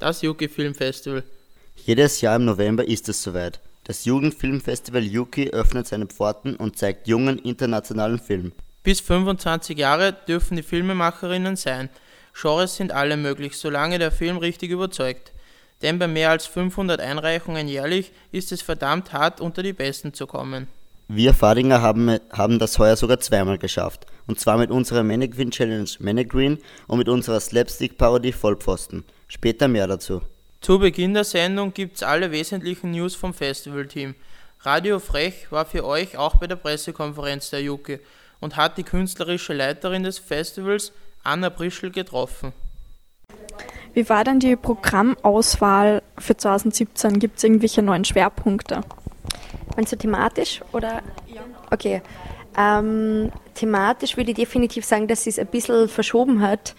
das Yuki Filmfestival. Jedes Jahr im November ist es soweit. Das Jugendfilmfestival Yuki öffnet seine Pforten und zeigt jungen internationalen Film. Bis 25 Jahre dürfen die Filmemacherinnen sein. Genres sind alle möglich, solange der Film richtig überzeugt. Denn bei mehr als 500 Einreichungen jährlich ist es verdammt hart, unter die Besten zu kommen. Wir Fadinger haben, haben das heuer sogar zweimal geschafft. Und zwar mit unserer Mannequin Challenge Mannequin und mit unserer Slapstick-Parodie Vollpfosten. Später mehr dazu. Zu Beginn der Sendung gibt's alle wesentlichen News vom Festivalteam. Radio Frech war für euch auch bei der Pressekonferenz der Juke und hat die künstlerische Leiterin des Festivals, Anna Prischl, getroffen. Wie war denn die Programmauswahl für 2017? Gibt es irgendwelche neuen Schwerpunkte? Meinst du thematisch oder? Ja. Okay. Ähm, thematisch würde ich definitiv sagen, dass sie es ein bisschen verschoben hat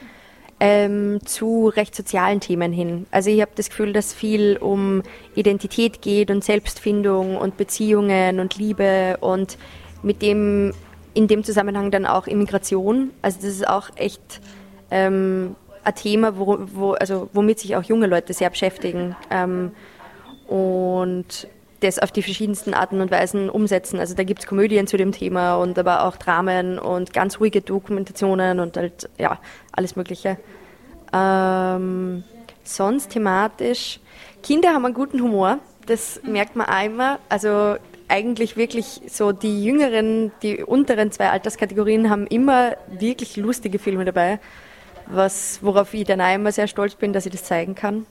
ähm, zu recht sozialen Themen hin. Also ich habe das Gefühl, dass viel um Identität geht und Selbstfindung und Beziehungen und Liebe und mit dem in dem Zusammenhang dann auch Immigration. Also das ist auch echt ähm, ein Thema, wo, wo, also womit sich auch junge Leute sehr beschäftigen. Ähm, und das auf die verschiedensten Arten und Weisen umsetzen. Also da gibt es Komödien zu dem Thema und aber auch Dramen und ganz ruhige Dokumentationen und halt, ja, alles Mögliche. Ähm, sonst thematisch, Kinder haben einen guten Humor, das merkt man auch immer. Also eigentlich wirklich so die jüngeren, die unteren zwei Alterskategorien haben immer wirklich lustige Filme dabei, was, worauf ich dann auch immer sehr stolz bin, dass ich das zeigen kann.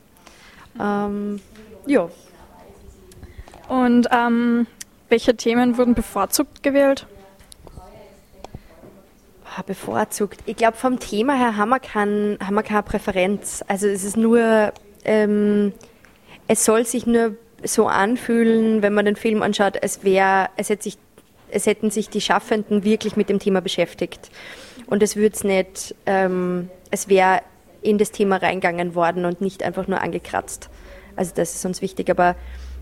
Ähm, ja, und ähm, welche Themen wurden bevorzugt gewählt? Bevorzugt. Ich glaube, vom Thema her haben wir, kein, haben wir keine Präferenz. Also es ist nur, ähm, es soll sich nur so anfühlen, wenn man den Film anschaut, als wäre, es, hätte sich, es hätten sich die Schaffenden wirklich mit dem Thema beschäftigt. Und es würde nicht, ähm, es wäre in das Thema reingegangen worden und nicht einfach nur angekratzt. Also das ist uns wichtig. Aber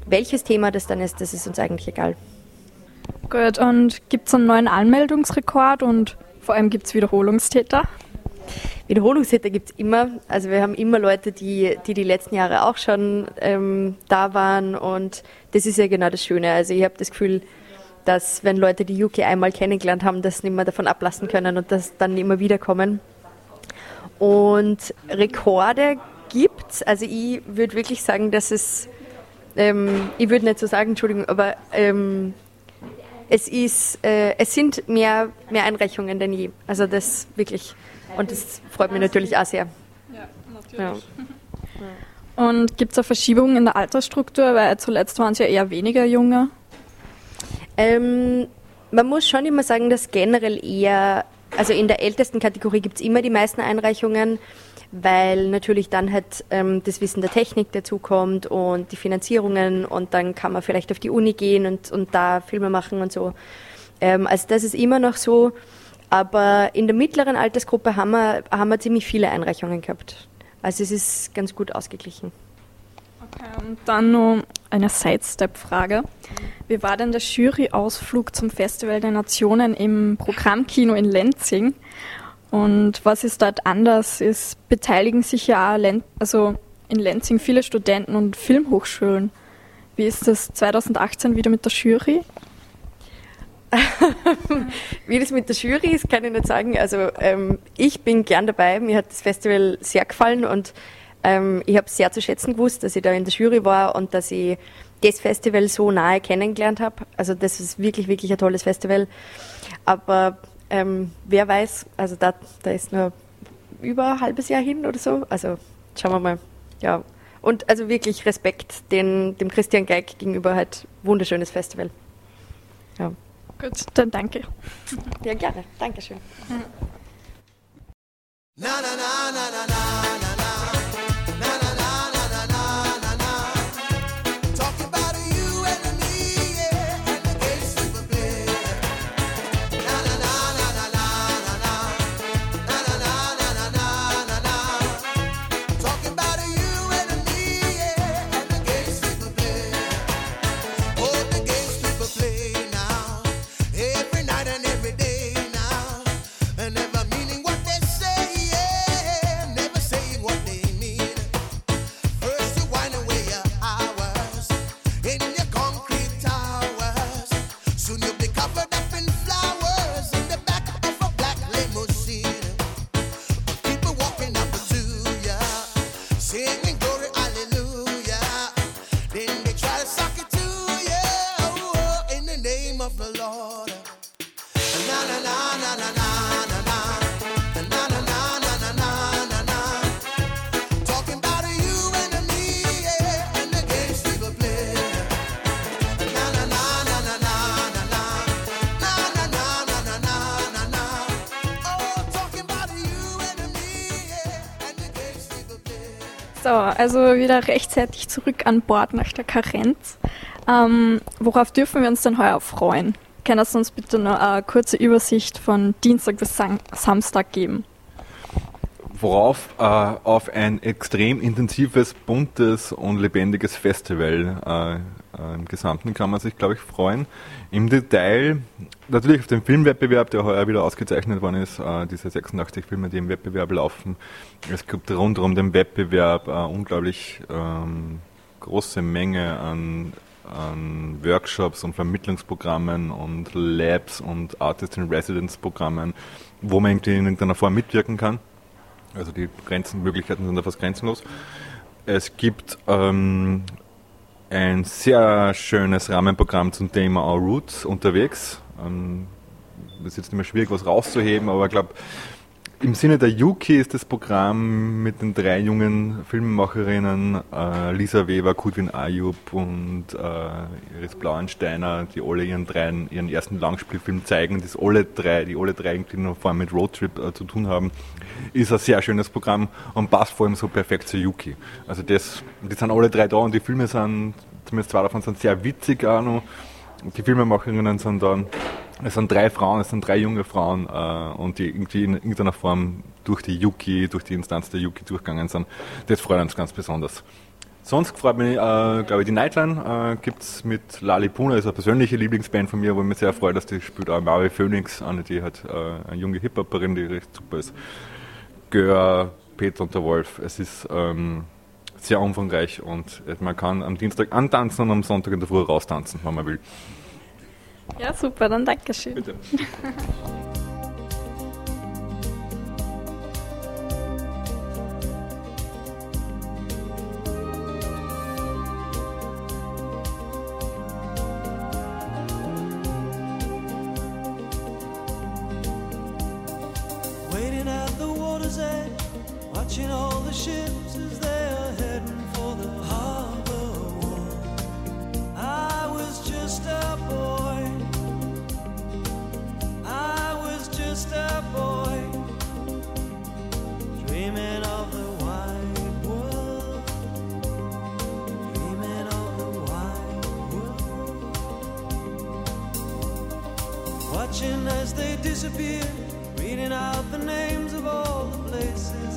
welches Thema das dann ist, das ist uns eigentlich egal. Gut, und gibt es einen neuen Anmeldungsrekord und vor allem gibt es Wiederholungstäter? Wiederholungstäter gibt es immer. Also wir haben immer Leute, die, die die letzten Jahre auch schon ähm, da waren und das ist ja genau das Schöne. Also ich habe das Gefühl, dass wenn Leute die UK einmal kennengelernt haben, das nicht mehr davon ablassen können und das dann immer wieder kommen. Und Rekorde gibt es. Also ich würde wirklich sagen, dass es ähm, ich würde nicht so sagen, Entschuldigung, aber ähm, es, ist, äh, es sind mehr, mehr Einreichungen denn je. Also das wirklich. Und das freut mich natürlich auch sehr. Ja, natürlich. Ja. Und gibt es eine Verschiebung in der Altersstruktur? Weil zuletzt waren es ja eher weniger Junge. Ähm, man muss schon immer sagen, dass generell eher, also in der ältesten Kategorie gibt es immer die meisten Einreichungen weil natürlich dann halt ähm, das Wissen der Technik dazukommt und die Finanzierungen und dann kann man vielleicht auf die Uni gehen und, und da Filme machen und so. Ähm, also das ist immer noch so, aber in der mittleren Altersgruppe haben wir, haben wir ziemlich viele Einreichungen gehabt. Also es ist ganz gut ausgeglichen. Okay, und dann noch eine Sidestep-Frage. Wie war denn der Jury-Ausflug zum Festival der Nationen im Programmkino in Lenzing? Und was ist dort anders? Es beteiligen sich ja auch also in Lenzing viele Studenten und Filmhochschulen. Wie ist das 2018 wieder mit der Jury? Wie das mit der Jury ist, kann ich nicht sagen. Also ähm, ich bin gern dabei. Mir hat das Festival sehr gefallen und Ähm, ich habe sehr zu schätzen gewusst, dass ich da in der Jury war und dass ich das Festival so nahe kennengelernt habe. Also das ist wirklich, wirklich ein tolles Festival. Aber ähm, wer weiß, also da, da ist nur über ein halbes Jahr hin oder so. Also schauen wir mal. Ja. Und also wirklich Respekt den, dem Christian Geig gegenüber halt wunderschönes Festival. Ja. Gut, dann danke. Ja, gerne. Dankeschön. Na, na, na, na, na, na, also wieder rechtzeitig zurück an Bord nach der Karenz. Ähm, worauf dürfen wir uns denn heuer freuen? Kannst du uns bitte noch eine kurze Übersicht von Dienstag bis Sam Samstag geben? Worauf äh, auf ein extrem intensives, buntes und lebendiges Festival äh, äh, im Gesamten kann man sich, glaube ich, freuen. Im Detail natürlich auf den Filmwettbewerb, der heuer wieder ausgezeichnet worden ist, äh, diese 86 Filme, die im Wettbewerb laufen. Es gibt rund um den Wettbewerb eine unglaublich ähm, große Menge an, an, Workshops und Vermittlungsprogrammen und Labs und Artist-in-Residence-Programmen, wo man in irgendeiner Form mitwirken kann. Also die Grenzenmöglichkeiten sind da fast grenzenlos. Es gibt ähm, ein sehr schönes Rahmenprogramm zum Thema Our Roots unterwegs. Ähm, das ist jetzt nicht mehr schwierig, was rauszuheben, aber ich glaube, im Sinne der Yuki ist das Programm mit den drei jungen Filmemacherinnen, äh, Lisa Weber, Kudwin Ayub und äh, Iris Blauensteiner, die alle ihren dreien, ihren ersten Langspielfilm zeigen, das alle drei, die alle drei irgendwie noch vor allem mit Roadtrip äh, zu tun haben, ist ein sehr schönes Programm und passt vor allem so perfekt zu Yuki. Also das, die sind alle drei da und die Filme sind, zumindest zwei davon sind sehr witzig auch noch. Die Filmemacherinnen sind dann es sind drei Frauen, es sind drei junge Frauen äh, und die irgendwie in irgendeiner Form durch die Yuki, durch die Instanz der Yuki durchgegangen sind. Das freut uns ganz besonders. Sonst freut mich, äh, glaube ich, die Nightline äh, gibt es mit Lali Puna, ist eine persönliche Lieblingsband von mir, wo ich mich sehr freue, dass die spielt auch Maui Phoenix, eine, die halt äh, eine junge Hip-Hopperin, die recht super ist. Gör, Peter und der Wolf. Es ist ähm, sehr umfangreich und man kann am Dienstag antanzen und am Sonntag in der Früh raustanzen, wenn man will. Ja, super, dann Dankeschön. Bitte. Waiting at the water's edge, watching all the ships just a boy. I was just a boy, dreaming of the wide world, dreaming of the wide world. Watching as they disappear, reading out the names of all the places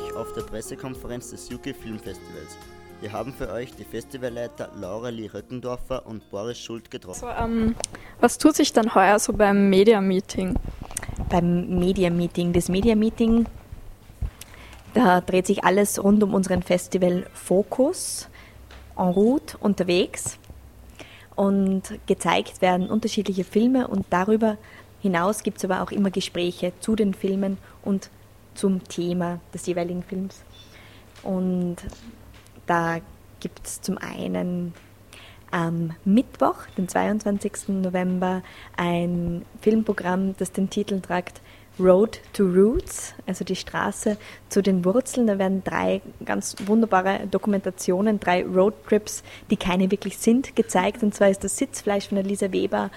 Frech auf der Pressekonferenz des UK Filmfestivals. Wir haben für euch die Festivalleiter Laura Lee Röckendorfer und Boris Schult getroffen. So, ähm, was tut sich dann heuer so beim Media Meeting? beim Media Meeting. Das Media Meeting, da dreht sich alles rund um unseren Festival Fokus, en route, unterwegs. Und gezeigt werden unterschiedliche Filme und darüber hinaus gibt es aber auch immer Gespräche zu den Filmen und zum Thema des jeweiligen Films. Und da gibt es zum einen am Mittwoch, den 22. November, ein Filmprogramm, das den Titel tragt Road to Roots, also die Straße zu den Wurzeln. Da werden drei ganz wunderbare Dokumentationen, drei Roadtrips, die keine wirklich sind, gezeigt. Und zwar ist das Sitzfleisch von der Lisa Weber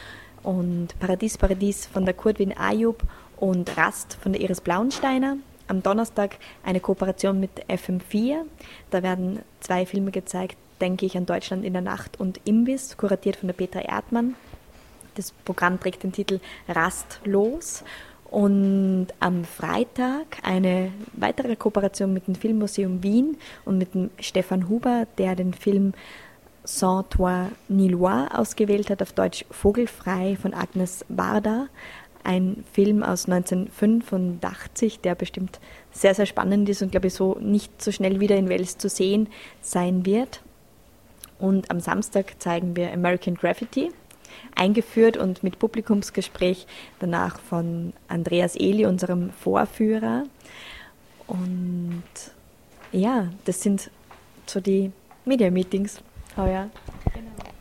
und Paradies Paradies von der Kurtwin Ayub und Rast von der Iris Blauensteiner. Am Donnerstag eine Kooperation mit FM4. Da werden zwei Filme gezeigt, denke ich an Deutschland in der Nacht und Imbiss, kuratiert von der Petra Erdmann. Das Programm trägt den Titel Rastlos. Und am Freitag eine weitere Kooperation mit dem Filmmuseum Wien und mit dem Stefan Huber, der den Film Sans toi ni loi ausgewählt hat, auf Deutsch Vogelfrei von Agnes Varda. Ein Film aus 1985, der bestimmt sehr, sehr spannend ist und glaube ich so nicht so schnell wieder in Wels zu sehen sein wird. Und am Samstag zeigen wir American Graffiti, eingeführt und mit Publikumsgespräch danach von Andreas Eli, unserem Vorführer. Und ja, das sind so die Media-Meetings heuer.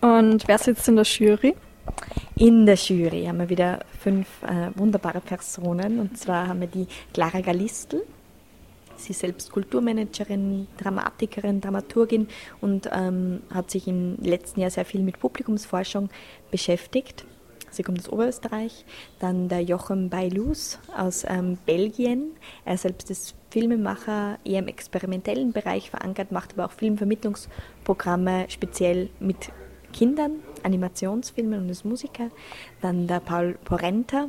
Und wer sitzt in der Jury? In der Jury haben wir wieder fünf äh, wunderbare Personen. Und zwar haben wir die Clara Galistl. Sie ist selbst Kulturmanagerin, Dramatikerin, Dramaturgin und ähm, hat sich im letzten Jahr sehr viel mit Publikumsforschung beschäftigt. Sie kommt aus Oberösterreich. Dann der Jochem Bailus aus ähm, Belgien. Er selbst ist Filmemacher, eher im experimentellen Bereich verankert, macht aber auch Filmvermittlungsprogramme speziell mit Kindern, Animationsfilmen und ist Musiker. Dann der Paul Porenta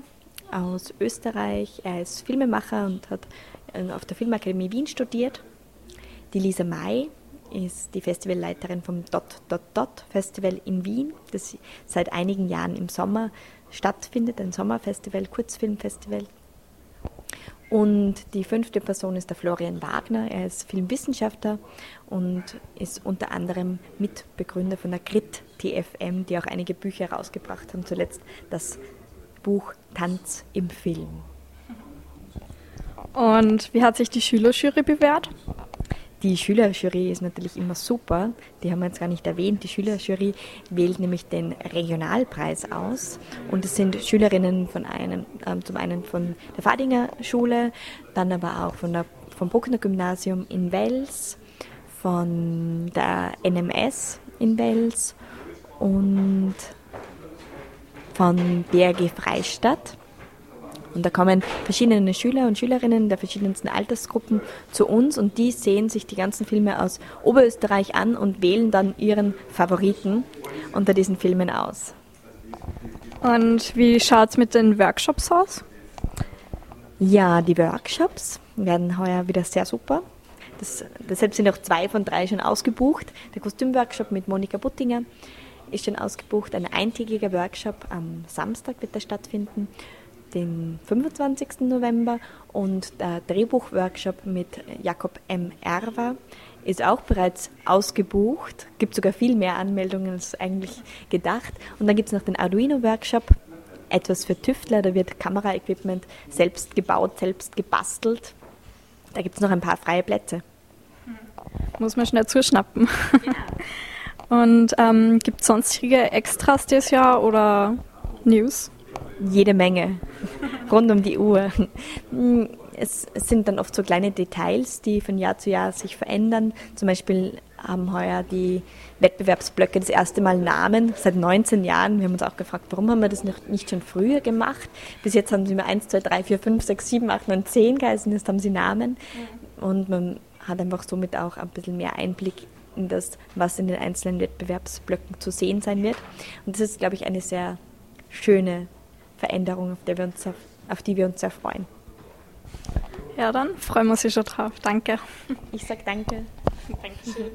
aus Österreich. Er ist Filmemacher und hat äh, auf der Filmakademie Wien studiert. Die Lisa May ist die Festivalleiterin vom Dot Dot Dot Festival in Wien, das seit einigen Jahren im Sommer stattfindet, ein Sommerfestival, Kurzfilmfestival. Und die fünfte Person ist der Florian Wagner. Er ist Filmwissenschaftler und ist unter anderem Mitbegründer von der Grit TFM, die auch einige Bücher herausgebracht haben. Zuletzt das Buch Tanz im Film. Und wie hat sich die Schülerjury bewährt? Die Schülerjury ist natürlich immer super. Die haben wir jetzt gar nicht erwähnt. Die Schülerjury wählt nämlich den Regionalpreis aus. Und es sind Schülerinnen von einem, ähm, zum einen von der Fadinger Schule, dann aber auch von der, vom Bruckner Gymnasium in Wels, von der NMS in Wels und von BRG Freistadt. Und da kommen verschiedene Schüler und Schülerinnen der verschiedensten Altersgruppen zu uns und die sehen sich die ganzen Filme aus Oberösterreich an und wählen dann ihren Favoriten unter diesen Filmen aus. Und wie schaut es mit den Workshops aus? Ja, die Workshops werden heuer wieder sehr super. Das, deshalb sind auch zwei von drei schon ausgebucht. Der Kostümworkshop mit Monika Buttinger ist schon ausgebucht. Ein eintägiger Workshop am Samstag wird da stattfinden den 25. November und der Drehbuchworkshop mit Jakob M. Erwer ist auch bereits ausgebucht. Gibt sogar viel mehr Anmeldungen als eigentlich gedacht. Und dann gibt es noch den Arduino-Workshop, etwas für Tüftler. Da wird Kameraequipment selbst gebaut, selbst gebastelt. Da gibt es noch ein paar freie Plätze. Muss man schnell zuschnappen. Und ähm, gibt es sonstige Extras dieses Jahr oder News? Jede Menge, rund um die Uhr. Es, es sind dann oft so kleine Details, die von Jahr zu Jahr sich verändern. Zum Beispiel haben heuer die Wettbewerbsblöcke das erste Mal Namen, seit 19 Jahren. Wir haben uns auch gefragt, warum haben wir das nicht schon früher gemacht? Bis jetzt haben sie mir 1, 2, 3, 4, 5, 6, 7, 8, 9, 10 geheißen, jetzt haben sie Namen. Und man hat einfach somit auch ein bisschen mehr Einblick in das, was in den einzelnen Wettbewerbsblöcken zu sehen sein wird. Und das ist, glaube ich, eine sehr schöne Veränderung, auf, der wir uns, auf, auf die wir uns sehr freuen. Ja, dann freuen wir uns schon drauf. Danke. Ich sage danke. Dankeschön.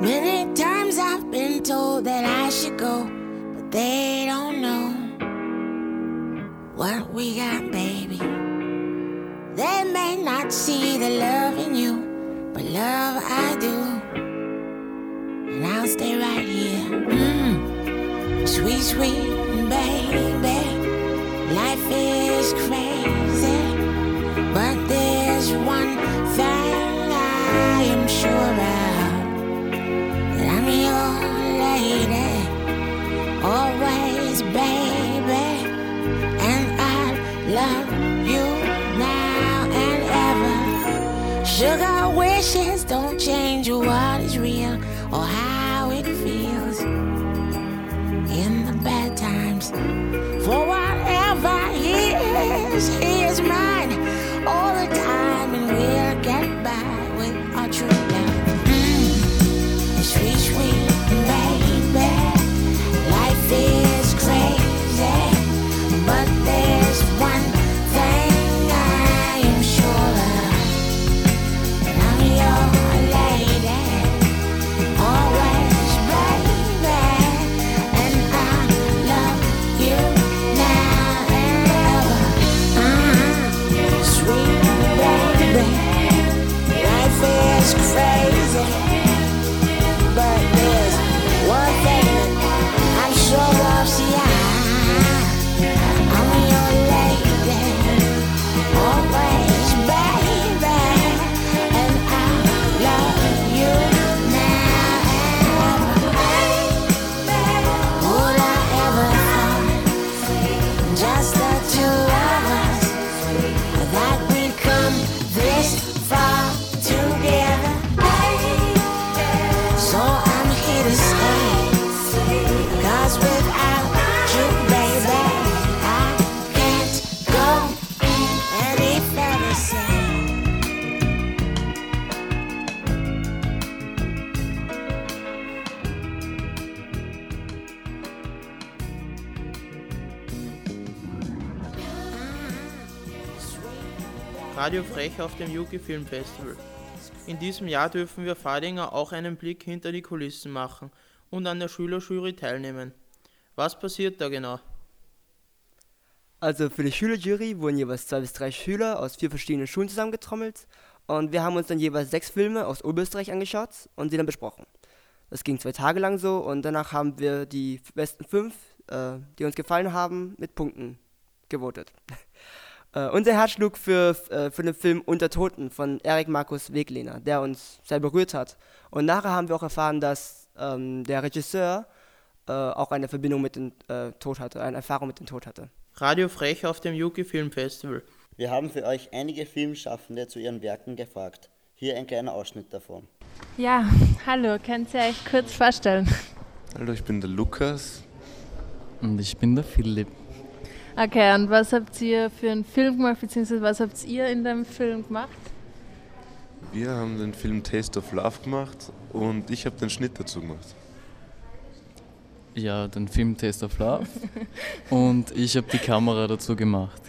Many times I've been told that I should go, but they don't know what we got, baby. They may not see the love in you, but love I do. And I'll stay right here. Mm. Sweet, sweet baby. Life is crazy, Radio Frech auf dem Yuki Film Festival. In diesem Jahr dürfen wir Fadinger auch einen Blick hinter die Kulissen machen und an der Schülerjury teilnehmen. Was passiert da genau? Also für die Schülerjury wurden jeweils zwei bis drei Schüler aus vier verschiedenen Schulen zusammengetrommelt und wir haben uns dann jeweils sechs Filme aus Oberösterreich angeschaut und sie dann besprochen. Das ging zwei Tage lang so und danach haben wir die besten fünf, äh, die uns gefallen haben, mit Punkten gewotet. Äh, unser Herz schlug für, äh, für den Film Unter Toten von Erik Markus Weglehner, der uns sehr berührt hat. Und nachher haben wir auch erfahren, dass ähm, der Regisseur äh, auch eine Verbindung mit dem äh, Tod hatte, eine Erfahrung mit dem Tod hatte. Radio Frech auf dem Yuki Film Festival. Wir haben für euch einige Filmschaffende zu ihren Werken gefragt. Hier ein kleiner Ausschnitt davon. Ja, hallo, könnt ihr euch kurz vorstellen? Hallo, ich bin der Lukas. Und ich bin der Philipp. Okay, und was habt ihr für einen Film gemacht, beziehungsweise was habt ihr in dem Film gemacht? Wir haben den Film Taste of Love gemacht und ich habe den Schnitt dazu gemacht. Ja, den Film Taste of Love. und ich habe die Kamera dazu gemacht.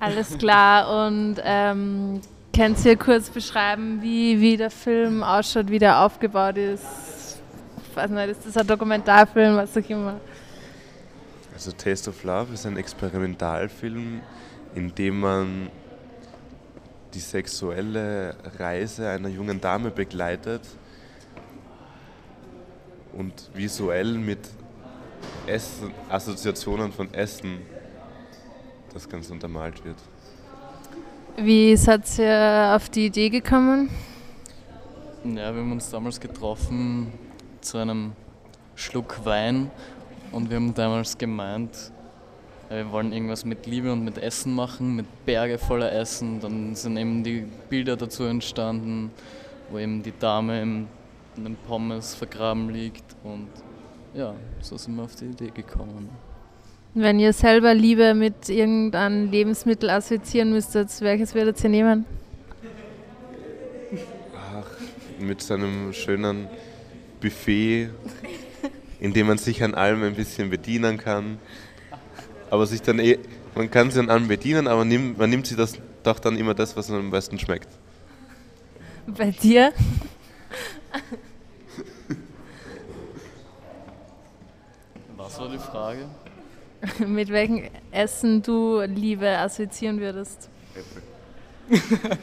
Alles klar, und ähm, könnt ihr kurz beschreiben, wie, wie der Film ausschaut, wie der aufgebaut ist? Ich weiß nicht, ist das ein Dokumentarfilm, was auch immer? Also Taste of Love ist ein Experimentalfilm, in dem man die sexuelle Reise einer jungen Dame begleitet und visuell mit Essen, Assoziationen von Essen das Ganze untermalt wird. Wie seid ihr auf die Idee gekommen? Ja, wir haben uns damals getroffen zu einem Schluck Wein und wir haben damals gemeint, wir wollen irgendwas mit Liebe und mit Essen machen, mit Berge voller Essen. Dann sind eben die Bilder dazu entstanden, wo eben die Dame in den Pommes vergraben liegt und ja, so sind wir auf die Idee gekommen. Wenn ihr selber Liebe mit irgendeinem Lebensmittel assoziieren müsstet, welches würdet ihr nehmen? Ach, mit so einem schönen Buffet, in dem man sich an allem ein bisschen bedienen kann. Aber sich dann eh, man kann sich an allem bedienen, aber nimmt, man nimmt sich das doch dann immer das, was einem am besten schmeckt. Bei dir? Was war die Frage? mit welchem Essen du Liebe assoziieren würdest? Äpfel.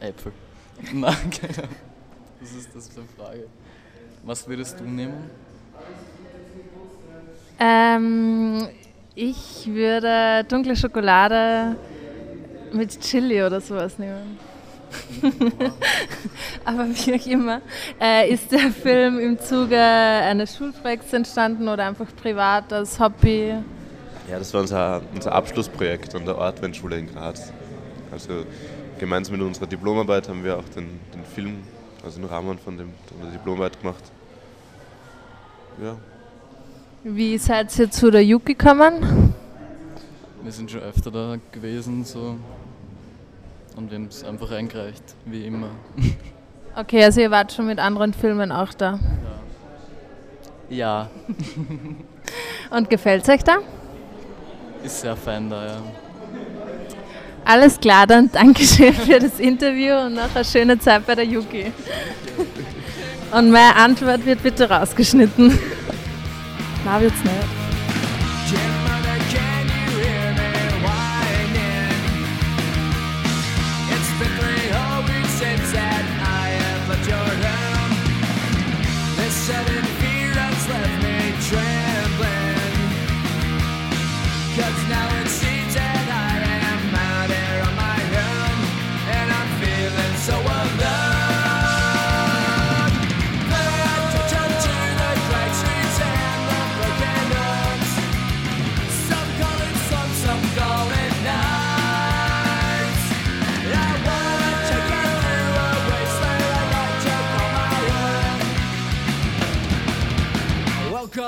Äpfel. Nein, keine Ahnung. Das ist das für eine Frage. Was würdest du nehmen? Ähm, ich würde dunkle Schokolade mit Chili oder sowas nehmen. Aber wie auch immer, äh, ist der Film im Zuge eines Schulprojekts entstanden oder einfach privat als Hobby? Ja, das war unser, unser Abschlussprojekt an der Ortwendschule in Graz. Also gemeinsam mit unserer Diplomarbeit haben wir auch den, den Film, also den Rahmen von dem, der Diplomarbeit gemacht. Ja. Wie seid ihr zu der JUG gekommen? Wir sind schon öfter da gewesen so und wir haben es einfach eingereicht, wie immer. Okay, also ihr wart schon mit anderen Filmen auch da. Ja. Und gefällt es euch da? Ist sehr fein da, ja. Alles klar, dann Dankeschön für das Interview und noch eine schöne Zeit bei der Yuki. Und meine Antwort wird bitte rausgeschnitten. Na Wiedersehen.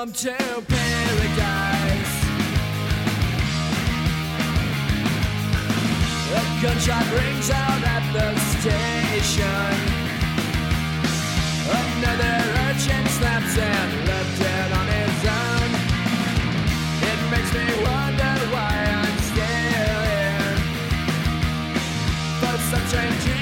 Welcome to paradise. A gunshot rings out at the station. Another urchin snaps and left dead on his own. It makes me wonder why I'm still here. But some strange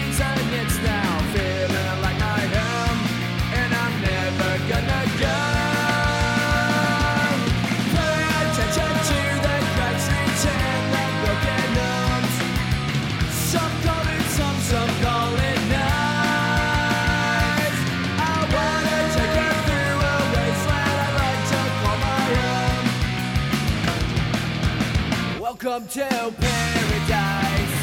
Welcome to paradise.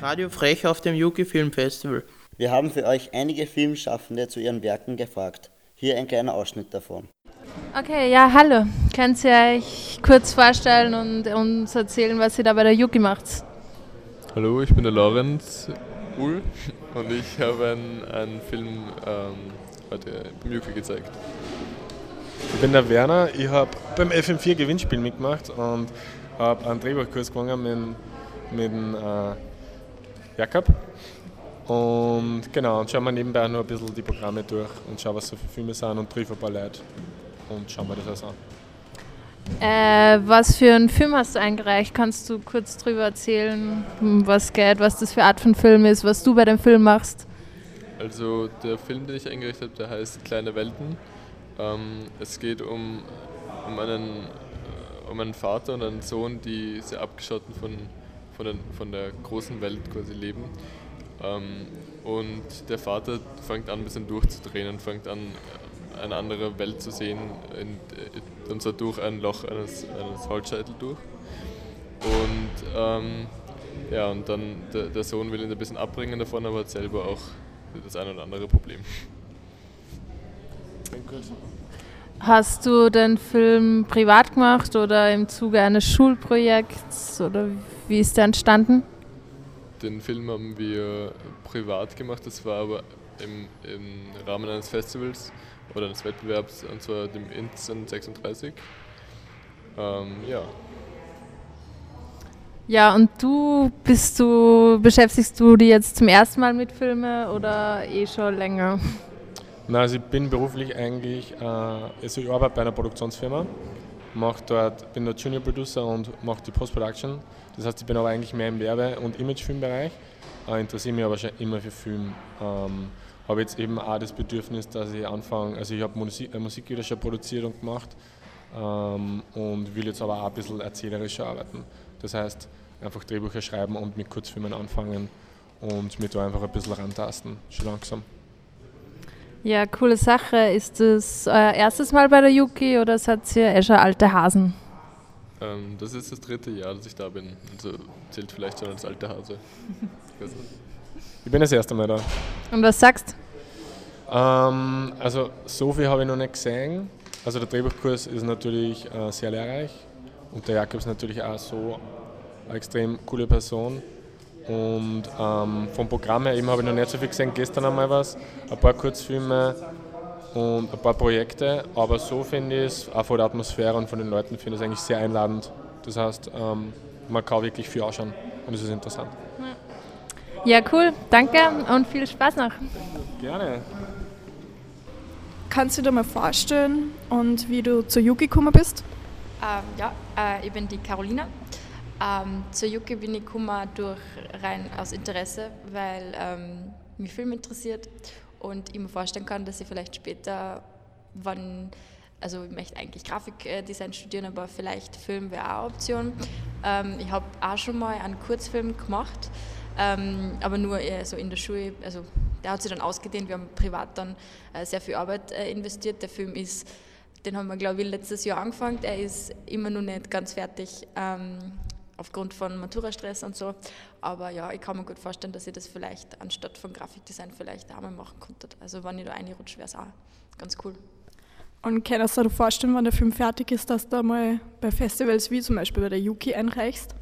Radio Frech auf dem Yuki Film Festival. Wir haben für euch einige Filmschaffende zu ihren Werken gefragt. Hier ein kleiner Ausschnitt davon. Okay, ja, hallo. Könnt ihr euch kurz vorstellen und uns erzählen, was ihr da bei der Yuki macht? Hallo, ich bin der Lorenz Uhl und ich habe einen, einen Film ähm, heute beim Yuki gezeigt. Ich bin der Werner, ich habe beim FM4 Gewinnspiel mitgemacht und habe einen Drehbuchkurs gewonnen mit, mit dem äh, Jakob. Und genau, und schauen wir nebenbei nur ein bisschen die Programme durch und schauen, was so für Filme sind und treffe ein paar Leute und schauen wir das alles an. Äh, was für einen Film hast du eingereicht? Kannst du kurz drüber erzählen, was geht, was das für Art von Film ist, was du bei dem Film machst? Also der Film, den ich eingerichtet habe, der heißt Kleine Welten. Ähm, es geht um, um, einen, äh, um einen Vater und einen Sohn, die sehr abgeschotten von, von, den, von der großen Welt quasi leben. Ähm, und der Vater fängt an, ein bisschen durchzudrehen und fängt an, eine andere Welt zu sehen, in, und zwar durch ein Loch eines, eines Holzscheitel durch. Und ähm, ja, und dann der, der, Sohn will ihn ein bisschen abbringen davon, aber hat selber auch das ein oder andere Problem. Hast du den Film privat gemacht oder im Zuge eines Schulprojekts oder wie ist der entstanden? Den Film haben wir privat gemacht, das war aber im, im Rahmen eines Festivals oder eines Wettbewerbs, und zwar dem Inzen 36. Ähm, ja. Ja, und du bist du, beschäftigst du dich jetzt zum ersten Mal mit Filmen oder eh schon länger? Na, also ich bin beruflich eigentlich, äh, also ich arbeite bei einer Produktionsfirma, mach dort, bin dort Junior Producer und mache die Post-Production. Das heißt, ich bin aber eigentlich mehr im Werbe- und Imagefilmbereich, äh, interessiere mich aber schon immer für Film. Ähm, habe jetzt eben auch das Bedürfnis, dass ich anfange, also ich habe Musik, äh, Musik wieder schon produziert und gemacht ähm, und will jetzt aber auch ein bisschen erzählerischer arbeiten. Das heißt, einfach Drehbücher schreiben und mit Kurzfilmen anfangen und mich da einfach ein bisschen rantasten, schon langsam. Ja, coole Sache. Ist das euer erstes Mal bei der Yuki oder seid ihr eh schon alte Hasen? Ähm, das ist das dritte Jahr, dass ich da bin. Also zählt vielleicht schon als alte Hase. ich bin das erste Mal da. Und was sagst du? Ähm, also so viel habe ich noch nicht gesehen. Also der Drehbuchkurs ist natürlich äh, sehr lehrreich und der Jakob ist natürlich auch so eine extrem coole Person. Und ähm, vom Programm her eben habe ich noch nicht so viel gesehen. Gestern einmal was, ein paar Kurzfilme und ein paar Projekte. Aber so finde ich es, auch von der Atmosphäre und von den Leuten, finde ich es eigentlich sehr einladend. Das heißt, ähm, man kann wirklich viel ausschauen und es ist interessant. Ja, cool. Danke und viel Spaß noch. Gerne. Kannst du dir mal vorstellen und wie du zur Yuki gekommen bist? Ähm, ja, äh, ich bin die Carolina. Ähm, zur Yuki bin ich gekommen durch rein aus Interesse, weil ähm, mich Film interessiert und ich mir vorstellen kann, dass ich vielleicht später, wann, also ich möchte eigentlich Grafikdesign studieren, aber vielleicht Film wäre auch eine Option. Ähm, ich habe auch schon mal einen Kurzfilm gemacht, ähm, aber nur so in der Schule, also der hat sich dann ausgedehnt, wir haben privat dann äh, sehr viel Arbeit äh, investiert. Der Film ist den haben wir, glaube ich, letztes Jahr angefangen. Er ist immer noch nicht ganz fertig. Ähm, aufgrund von Matura-Stress und so. Aber ja, ich kann mir gut vorstellen, dass ich das vielleicht anstatt von Grafikdesign vielleicht auch mal machen könnte. Also wenn ich da reinrutsche, wäre es auch ganz cool. Und kannst du dir vorstellen, wenn der Film fertig ist, dass du mal bei Festivals wie zum Beispiel bei der Yuki einreichst?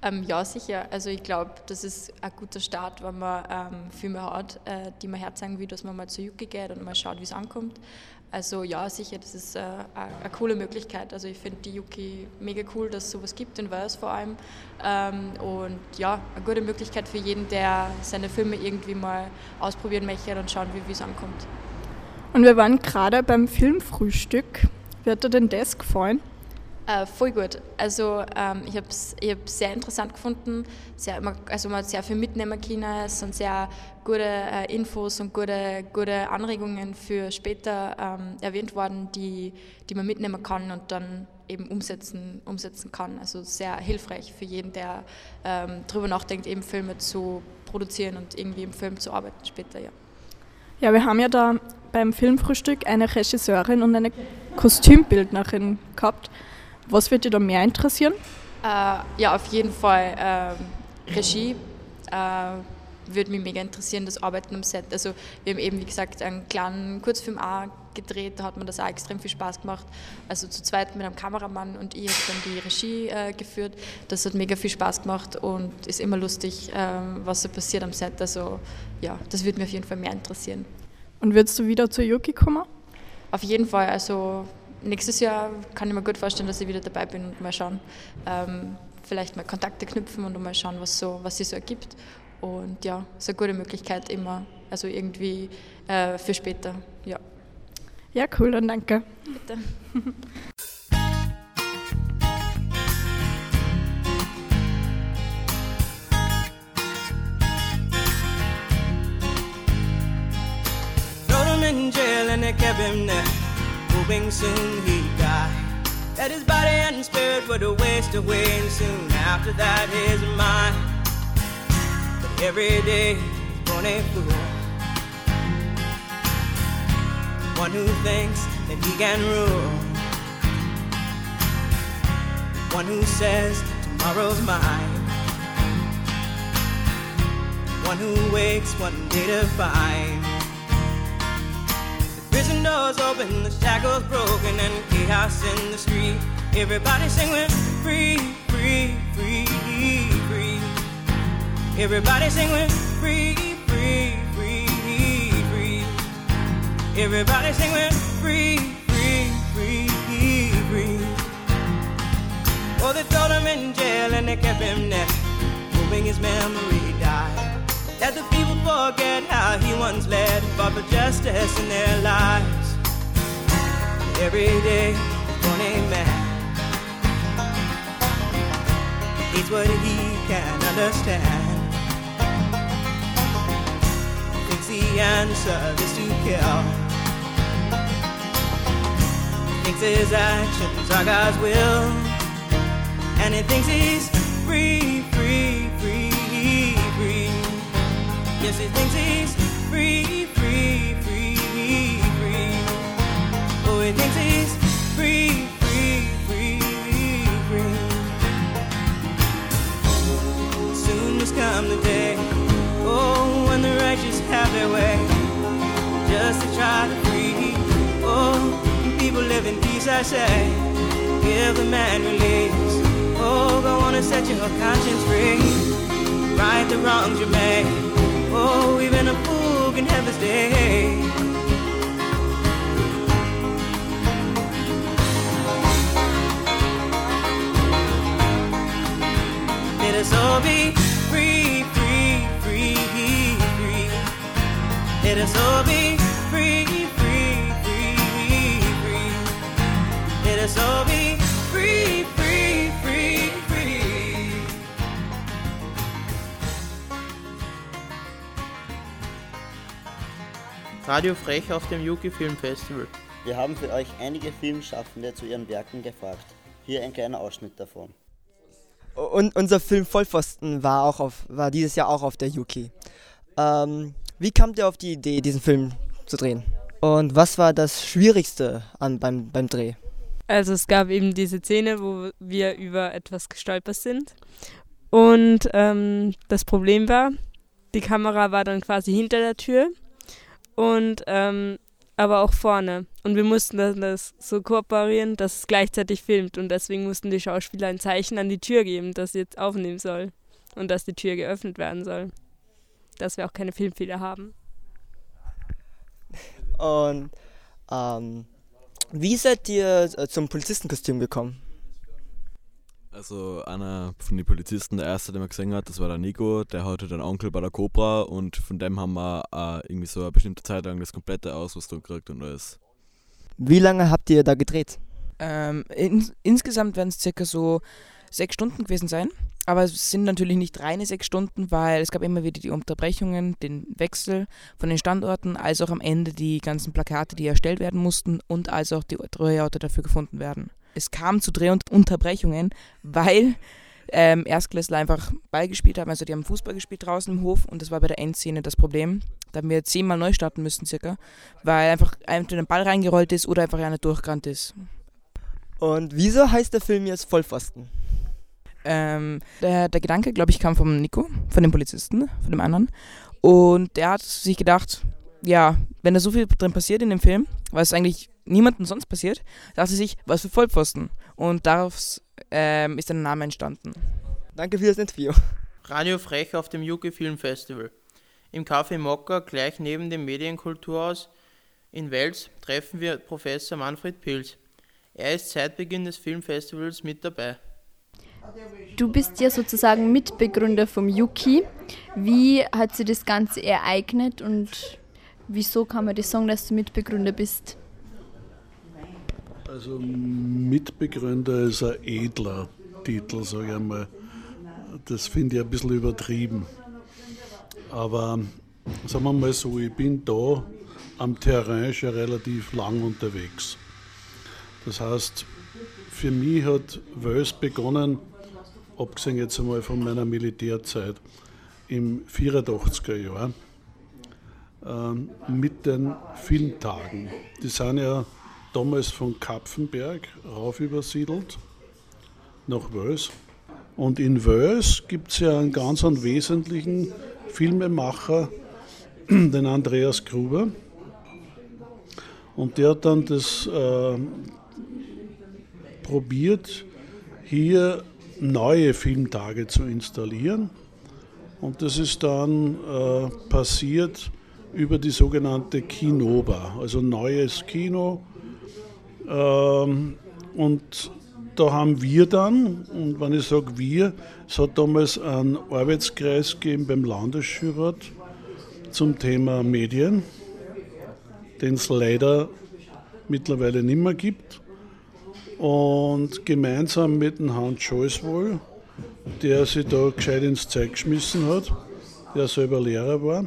Ähm, ja, sicher. Also ich glaube, das ist ein guter Start, wenn man ähm, Filme hat, äh, die man herzeigen will, dass man mal zur Yuki geht und mal schaut, wie es ankommt. Also ja, sicher, das ist äh, eine coole Möglichkeit. Also ich finde die Yuki mega cool, dass es sowas gibt, in Wales vor allem. Ähm, und ja, eine gute Möglichkeit für jeden, der seine Filme irgendwie mal ausprobieren möchte und schauen, wie es ankommt. Und wir waren gerade beim Filmfrühstück. Wie hat dir denn das gefallen? Äh, voll gut. Also ähm, ich habe es ich sehr interessant gefunden. Sehr, also man hat sehr viel mitnehmen können. Es sind sehr gute äh, Infos und gute, gute Anregungen für später ähm, erwähnt worden, die, die man mitnehmen kann und dann eben umsetzen, umsetzen kann. Also sehr hilfreich für jeden, der ähm, darüber nachdenkt, eben Filme zu produzieren und irgendwie im Film zu arbeiten später. Ja. Ja, wir haben ja da beim Filmfrühstück eine Regisseurin und eine Kostümbildnerin gehabt. Was wird dir da mehr interessieren? Äh, ja, auf jeden Fall äh, Regie. Äh, würde mich mega interessieren, das Arbeiten am Set. Also wir haben eben, wie gesagt, einen kleinen Kurzfilm auch gedreht, da hat mir das auch extrem viel Spaß gemacht. Also zu zweit mit einem Kameramann und ich habe dann die Regie äh, geführt. Das hat mega viel Spaß gemacht und ist immer lustig, äh, was so passiert am Set. Also ja, das würde mich auf jeden Fall mehr interessieren. Und würdest du wieder zur Yuki kommen? Auf jeden Fall. Also nächstes Jahr kann ich mir gut vorstellen, dass ich wieder dabei bin und mal schauen, ähm, vielleicht mal Kontakte knüpfen und mal schauen, was so, was sich so ergibt. Und ja, ist eine gute Möglichkeit immer, also irgendwie äh, für später, ja. Ja, cool, dann danke. Bitte. in jail and they kept him there hoping soon he'd die. That his body and spirit would waste away, and soon after that his mind. But every day he's born a fool. One who thinks that he can rule. One who says tomorrow's mine. One who wakes one day to find prison doors open, the shackles broken, and chaos in the street. Everybody singing free, free, free, free. Everybody singing free, free, free, free. Everybody singing free, free, free, free. Oh, they throw him in jail and they kept him there, hoping his memory died. That the people forget how he once led, fought for justice in their lives. Every day, a man. It's what he can understand. Thinks the answer is to kill. Thinks his actions are God's will. And he thinks he's free, free. Yes, he thinks he's free, free, free, free. Oh, he thinks he's free, free, free, free. Soon must come the day, oh, when the righteous have their way, just to try to free. Oh, people live in peace, I say. Give the man release. Oh, go on and set your conscience free. Right the wrongs you made. Oh, even a fool can have his day. Let us all be free, free, free, free. Let us all be free, free, free, free. Let us all be Radio Frech auf dem Yuki Film Festival. Wir haben für euch einige Filmschaffende zu ihren Werken gefragt. Hier ein kleiner Ausschnitt davon. Und unser Film Vollpfosten war, auch auf, war dieses Jahr auch auf der Yuki. Ähm, wie kamt ihr auf die Idee, diesen Film zu drehen? Und was war das Schwierigste an, beim, beim Dreh? Also es gab eben diese Szene, wo wir über etwas gestolpert sind. Und ähm, das Problem war, die Kamera war dann quasi hinter der Tür und ähm, aber auch vorne. Und wir mussten das so kooperieren, dass es gleichzeitig filmt. Und deswegen mussten die Schauspieler ein Zeichen an die Tür geben, dass sie jetzt aufnehmen soll. Und dass die Tür geöffnet werden soll. Dass wir auch keine Filmfehler haben. Und ähm, wie seid ihr äh, zum Polizistenkostüm gekommen? Also einer von den Polizisten, der erste, den man gesehen hat, das war der Nico, der hatte den Onkel bei der Cobra und von dem haben wir äh, irgendwie so eine bestimmte Zeit lang das komplette Ausrüstung gekriegt und alles. Wie lange habt ihr da gedreht? Ähm, in, insgesamt werden es circa so sechs Stunden gewesen sein. Aber es sind natürlich nicht reine sechs Stunden, weil es gab immer wieder die Unterbrechungen, den Wechsel von den Standorten, als auch am Ende die ganzen Plakate, die erstellt werden mussten und als auch die Drehorte dafür gefunden werden. Es kam zu Drehunterbrechungen, weil ähm, Erstklässler einfach Ball gespielt haben. Also die haben Fußball gespielt draußen im Hof und das war bei der Endszene das Problem. Da haben wir zehnmal neu starten müssen circa, weil einfach entweder ein Ball reingerollt ist oder einfach einer durchgerannt ist. Und wieso heißt der Film jetzt Vollpfosten? Ähm, der, der Gedanke, glaube ich, kam vom Nico, von dem Polizisten, von dem anderen. Und der hat sich gedacht, ja, wenn da so viel drin passiert in dem Film, was eigentlich niemandem sonst passiert, dachte sich, was für Vollpfosten. Und daraus ähm, ist ein Name entstanden. Danke für das Interview. Radio Frech auf dem Yuki Film Festival. Im Café Mokka, gleich neben dem Medienkulturhaus in Wels, treffen wir Professor Manfred Pilz. Er ist seit Beginn des Filmfestivals mit dabei. Du bist ja sozusagen Mitbegründer vom Yuki. Wie hat sich das Ganze ereignet und wieso kann man das sagen, dass du Mitbegründer bist? Also Mitbegründer ist ein edler Titel, sage ich einmal. Das finde ich ein bisschen übertrieben. Aber sagen wir mal so, ich bin da am Terrain schon relativ lang unterwegs. Das heißt, für mich hat Wels begonnen, abgesehen jetzt einmal von meiner Militärzeit, im 84er Jahr. ähm, mit den Filmtagen. Die sind ja damals von Kapfenberg rauf übersiedelt nach Wels. Und in Wels gibt es ja einen ganz einen wesentlichen Filmemacher, den Andreas Gruber. Und der hat dann das äh, probiert, hier neue Filmtage zu installieren. Und das ist dann äh, passiert über die sogenannte Kinoba, also neues Kino. Ähm, und da haben wir dann, und wenn ich sage wir, es hat damals einen Arbeitskreis gegeben beim Landesjurat zum Thema Medien, den es leider mittlerweile nicht mehr gibt. Und gemeinsam mit dem Hans Scholz wohl, der sich da gescheit ins Zeug geschmissen hat, der selber Lehrer war,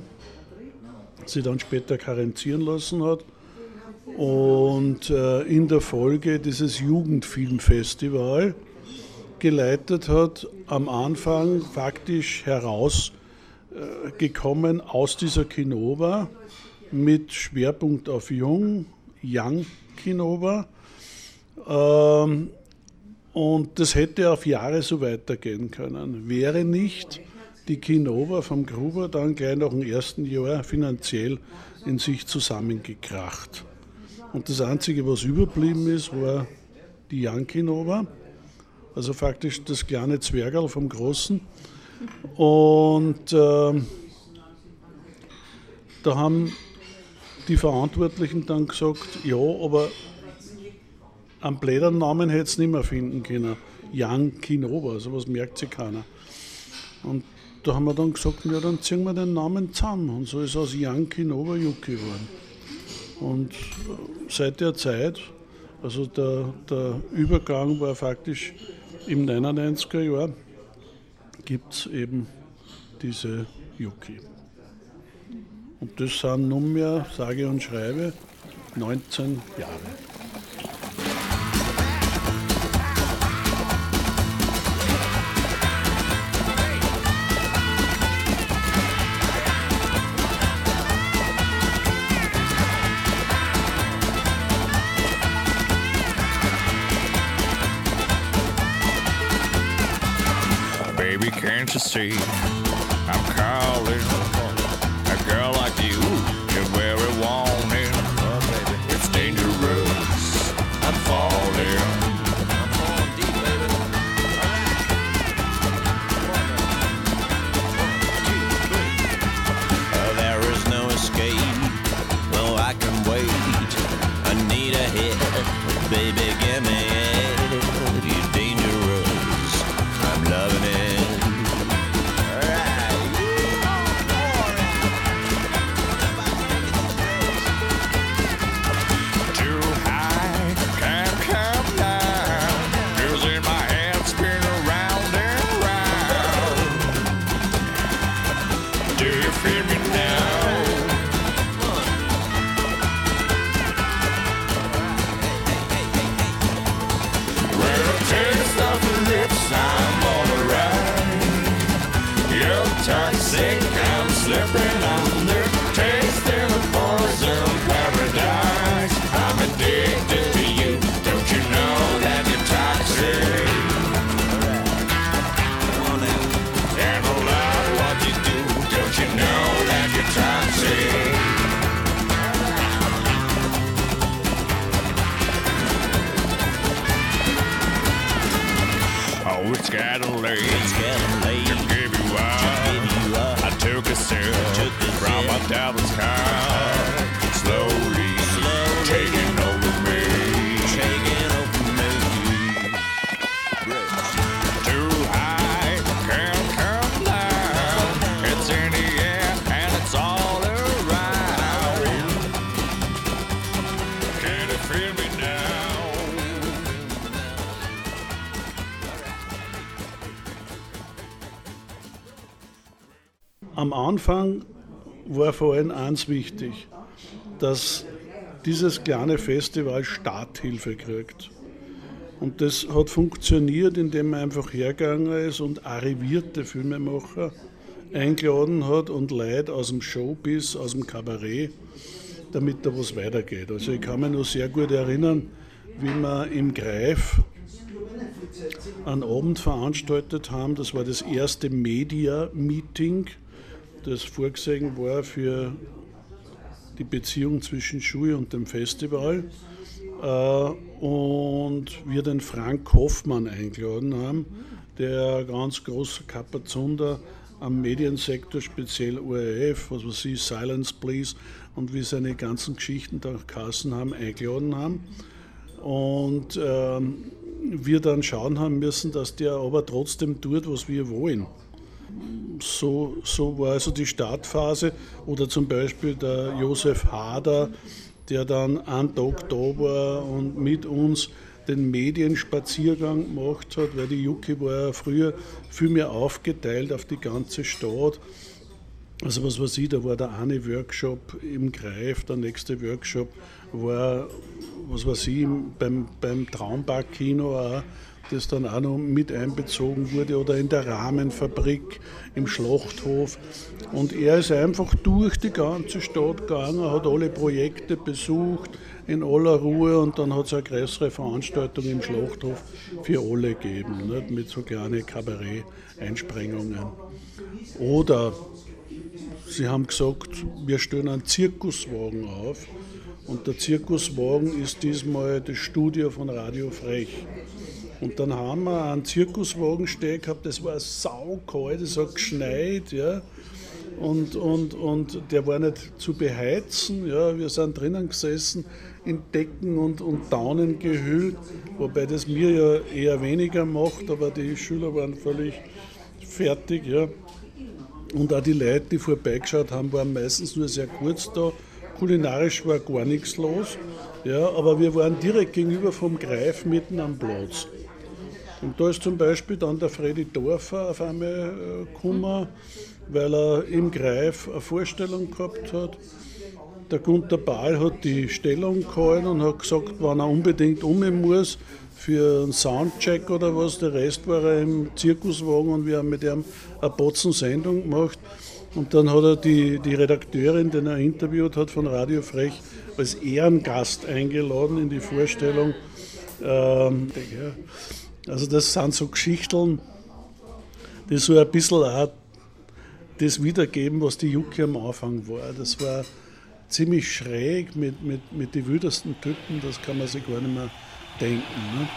sich dann später karenzieren lassen hat und äh, in der Folge dieses Jugendfilmfestival geleitet hat, am Anfang faktisch herausgekommen äh, aus dieser Kinova mit Schwerpunkt auf Jung, Young Kinova. Ähm, und das hätte auf Jahre so weitergehen können. Wäre nicht die Kinova vom Gruber dann gleich nach dem ersten Jahr finanziell in sich zusammengekracht. Und das Einzige, was überblieben ist, war die Jankinova, also faktisch das kleine Zwergerl vom Großen. Und äh, da haben die Verantwortlichen dann gesagt, ja, aber einen blöden Namen hätte es nicht mehr finden können. Jan Kinova, sowas merkt sich keiner. Und da haben wir dann gesagt, ja, dann ziehen wir den Namen zusammen. Und so ist aus Jan Kinova Jucki geworden. Und seit der Zeit, also der, der Übergang war faktisch im 99er Jahr, gibt es eben diese Yuki. Und das sind nunmehr, sage und schreibe, 19 Jahre. See? Am Anfang war vor allem eins wichtig, dass dieses kleine Festival Starthilfe kriegt. Und das hat funktioniert, indem man einfach hergegangen ist und arrivierte Filmemacher eingeladen hat und Leute aus dem Showbiz, aus dem Kabarett, damit da was weitergeht. Also ich kann mich noch sehr gut erinnern, wie wir im Greif einen Abend veranstaltet haben. Das war das erste Media-Meeting, das vorgesehen war für die Beziehung zwischen Schule und dem Festival. Äh, Und wir den Frank Hoffmann eingeladen haben, der ganz großer Kapazunder am Mediensektor, speziell ORF, was weiß ich, Silence Please und wie seine ganzen Geschichten da Kassen haben, eingeladen haben. Und ähm, wir dann schauen haben müssen, dass der aber trotzdem tut, was wir wollen. So, so war also die Startphase. Oder zum Beispiel der Josef Hader, der dann einen Tag da war und mit uns den Medienspaziergang gemacht hat, weil die Juki war ja früher viel mehr aufgeteilt auf die ganze Stadt. Also was weiß ich, da war der eine Workshop im Greif, der nächste Workshop war, was weiß ich, im- beim, beim Traumpark-Kino auch, das dann auch noch mit einbezogen wurde oder in der Rahmenfabrik im Schlachthof. Und er ist einfach durch die ganze Stadt gegangen, hat alle Projekte besucht in aller Ruhe und dann hat es eine größere Veranstaltung im Schlachthof für alle gegeben, nicht? mit so kleinen Kabarett-Einsprengungen. Oder Sie haben gesagt, wir stellen einen Zirkuswagen auf. Und der Zirkuswagen ist diesmal das Studio von Radio Frech. Und dann haben wir einen Zirkuswagen stehen gehabt, das war saukalt, es hat geschneit, ja. Und, und, und der war nicht zu beheizen, ja. Wir sind drinnen gesessen in Decken und, und Daunen gehüllt, wobei das mir ja eher weniger macht, aber die Schüler waren völlig fertig, ja. Und auch die Leute, die vorbeigeschaut haben, waren meistens nur sehr kurz da. Kulinarisch war gar nichts los. Ja, aber wir waren direkt gegenüber vom Greif mitten am Platz. Und da ist zum Beispiel dann der Freddy Dorfer auf einmal äh, gekommen, weil er im Greif eine Vorstellung gehabt hat. Der Gunter Bahl hat die Stellung gehalten und hat gesagt, wenn er unbedingt um muss für einen Soundcheck oder was, der Rest war er im Zirkuswagen und wir haben mit ihm eine Botzen Sendung gemacht. Und dann hat er die, die Redakteurin, den er interviewt hat von Radio Frech, als Ehrengast eingeladen in die Vorstellung. Ähm. Also das sind so Geschichten, die so ein bisschen auch das wiedergeben, was die Jucke am Anfang war. Das war ziemlich schräg mit, mit, mit den wildesten Typen, das kann man sich gar nicht mehr denken. Ne?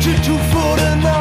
wanted to for.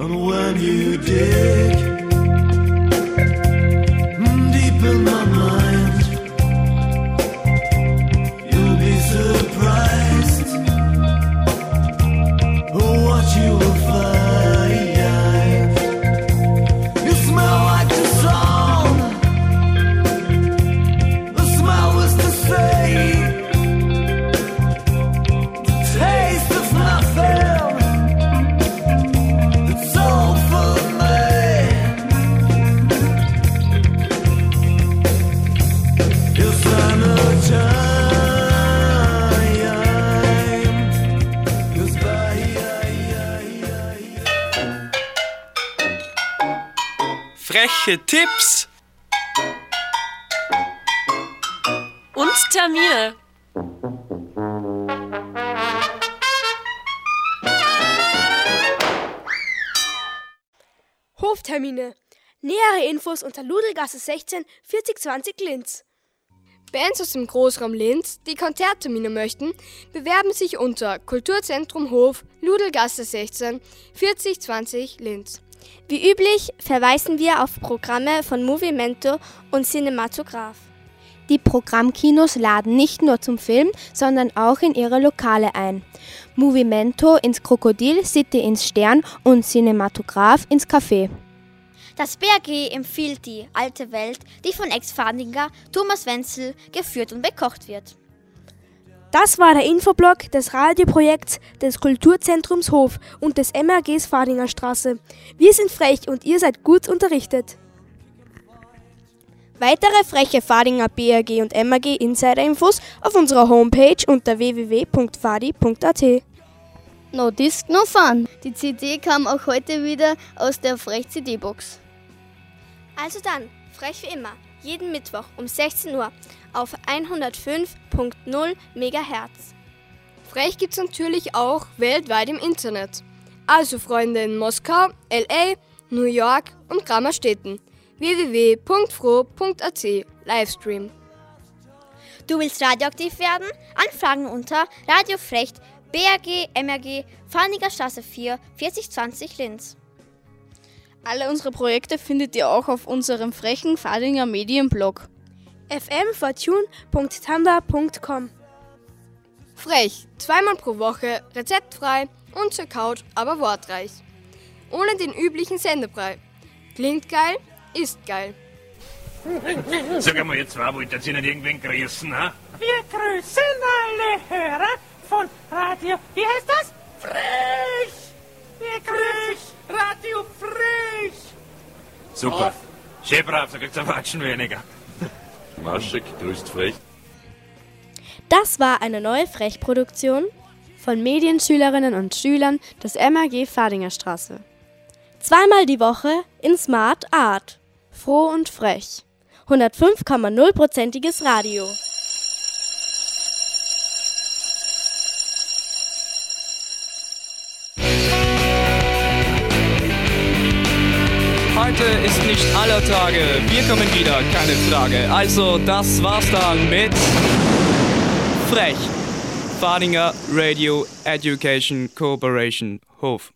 And when you dig deep in my Infos unter Ludelgasse 16 4020 Linz. Bands aus dem Großraum Linz, die Konzerttermine möchten, bewerben sich unter Kulturzentrum Hof, Ludelgasse 16 4020 Linz. Wie üblich verweisen wir auf Programme von Movimento und Cinematograph. Die Programmkinos laden nicht nur zum Film, sondern auch in ihre Lokale ein. Movimento ins Krokodil, City ins Stern und Cinematograph ins Café. Das BRG empfiehlt die alte Welt, die von Ex-Fahringer Thomas Wenzel geführt und bekocht wird. Das war der Infoblog des Radioprojekts des Kulturzentrums Hof und des MRGs Fadinger Straße. Wir sind frech und ihr seid gut unterrichtet. Weitere freche Fadinger BRG und MRG Insider-Infos auf unserer Homepage unter www.fadi.at. No Disc, no Fun. Die CD kam auch heute wieder aus der Frech-CD-Box. Also dann, frech wie immer, jeden Mittwoch um 16 Uhr auf 105.0 MHz. Frech gibt's natürlich auch weltweit im Internet. Also Freunde in Moskau, LA, New York und Grammerstädten. www.fro.at Livestream. Du willst radioaktiv werden? Anfragen unter Radiofrecht BRG MRG Farniger Straße 4 4020 Linz. Alle unsere Projekte findet ihr auch auf unserem frechen Fadinger Medienblog. fmfortune.tanda.com Frech, zweimal pro Woche, rezeptfrei und zur Couch, aber wortreich. Ohne den üblichen Sendebrei. Klingt geil, ist geil. Sag einmal, ihr zwei wollt ihr nicht irgendwen grüßen, ha? Wir grüßen alle Hörer von Radio, wie heißt das? Frech! Wir grüßen Radio Frech! Super. Schön brav, da kriegt's ein Watschen weniger. Maschek grüßt frech. Das war eine neue Frech-Produktion von Medienschülerinnen und Schülern des MAG Fadinger Straße. Zweimal die Woche in Smart Art. Froh und frech. 105,0%iges Radio. Heute ist nicht aller Tage. Wir kommen wieder, keine Frage. Also, das war's dann mit Frech. Fadinger Radio Education Cooperation Hof.